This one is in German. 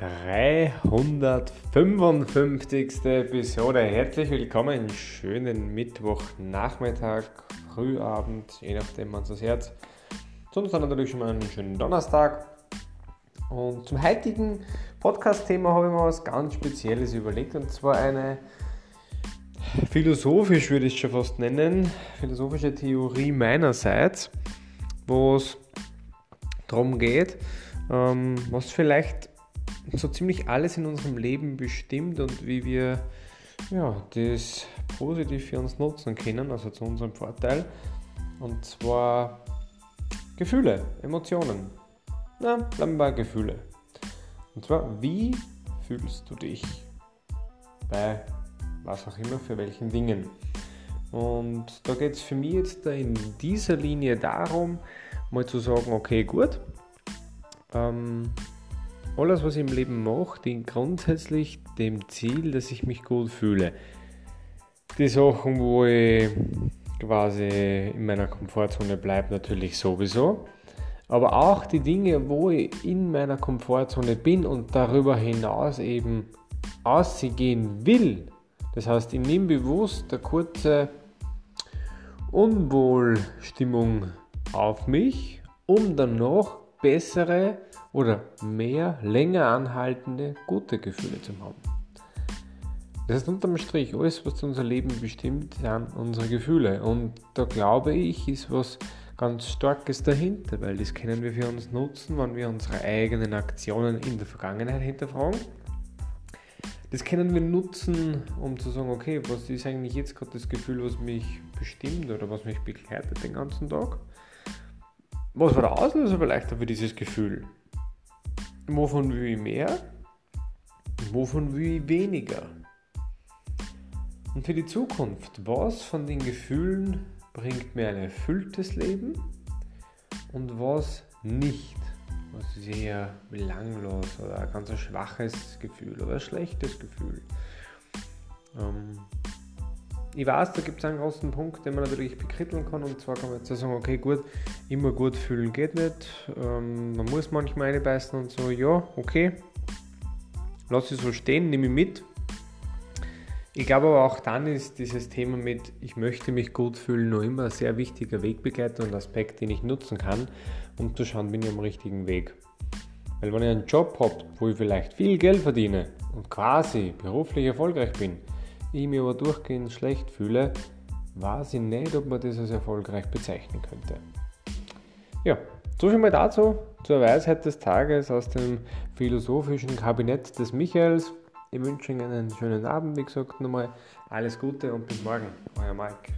355. Episode. Herzlich willkommen. Schönen Mittwochnachmittag, Frühabend, je nachdem man es Herz. Sonst dann natürlich schon mal einen schönen Donnerstag. Und zum heutigen Podcast-Thema habe ich mir was ganz Spezielles überlegt und zwar eine philosophisch, würde ich schon fast nennen, philosophische Theorie meinerseits, wo es darum geht, ähm, was vielleicht so ziemlich alles in unserem Leben bestimmt und wie wir ja, das positiv für uns nutzen können, also zu unserem Vorteil. Und zwar Gefühle, Emotionen. Na, bleiben wir bei Gefühle. Und zwar, wie fühlst du dich bei was auch immer, für welchen Dingen? Und da geht es für mich jetzt in dieser Linie darum, mal zu sagen, okay, gut, ähm, alles, was ich im Leben mache, dient grundsätzlich dem Ziel, dass ich mich gut fühle. Die Sachen, wo ich quasi in meiner Komfortzone bleibe, natürlich sowieso. Aber auch die Dinge, wo ich in meiner Komfortzone bin und darüber hinaus eben ausgehen will. Das heißt, ich nehme bewusst eine kurze Unwohlstimmung auf mich, um dann noch bessere oder mehr länger anhaltende gute Gefühle zu haben. Das heißt unterm Strich, alles, was unser Leben bestimmt, sind unsere Gefühle. Und da glaube ich, ist was ganz Starkes dahinter, weil das können wir für uns nutzen, wenn wir unsere eigenen Aktionen in der Vergangenheit hinterfragen. Das können wir nutzen, um zu sagen, okay, was ist eigentlich jetzt gerade das Gefühl, was mich bestimmt oder was mich begleitet den ganzen Tag? Was war der Auslöser vielleicht für dieses Gefühl? Wovon will ich mehr? Wovon will ich weniger? Und für die Zukunft, was von den Gefühlen bringt mir ein erfülltes Leben und was nicht? Was ist eher belanglos oder ein ganz schwaches Gefühl oder ein schlechtes Gefühl? Ähm, ich weiß, da gibt es einen großen Punkt, den man natürlich bekritteln kann. Und zwar kann man jetzt sagen, okay, gut, immer gut fühlen geht nicht. Ähm, man muss manchmal reinbeißen und so, ja, okay. Lass es so stehen, nehme ich mit. Ich glaube aber auch dann ist dieses Thema mit, ich möchte mich gut fühlen, noch immer ein sehr wichtiger Wegbegleiter und Aspekt, den ich nutzen kann, um zu schauen, bin ich am richtigen Weg. Weil wenn ich einen Job habe, wo ich vielleicht viel Geld verdiene und quasi beruflich erfolgreich bin, ich mich aber durchgehend schlecht fühle, weiß ich nicht, ob man das als erfolgreich bezeichnen könnte. Ja, so viel mal dazu, zur Weisheit des Tages aus dem philosophischen Kabinett des Michaels. Ich wünsche Ihnen einen schönen Abend, wie gesagt, nochmal alles Gute und bis morgen, euer Mike.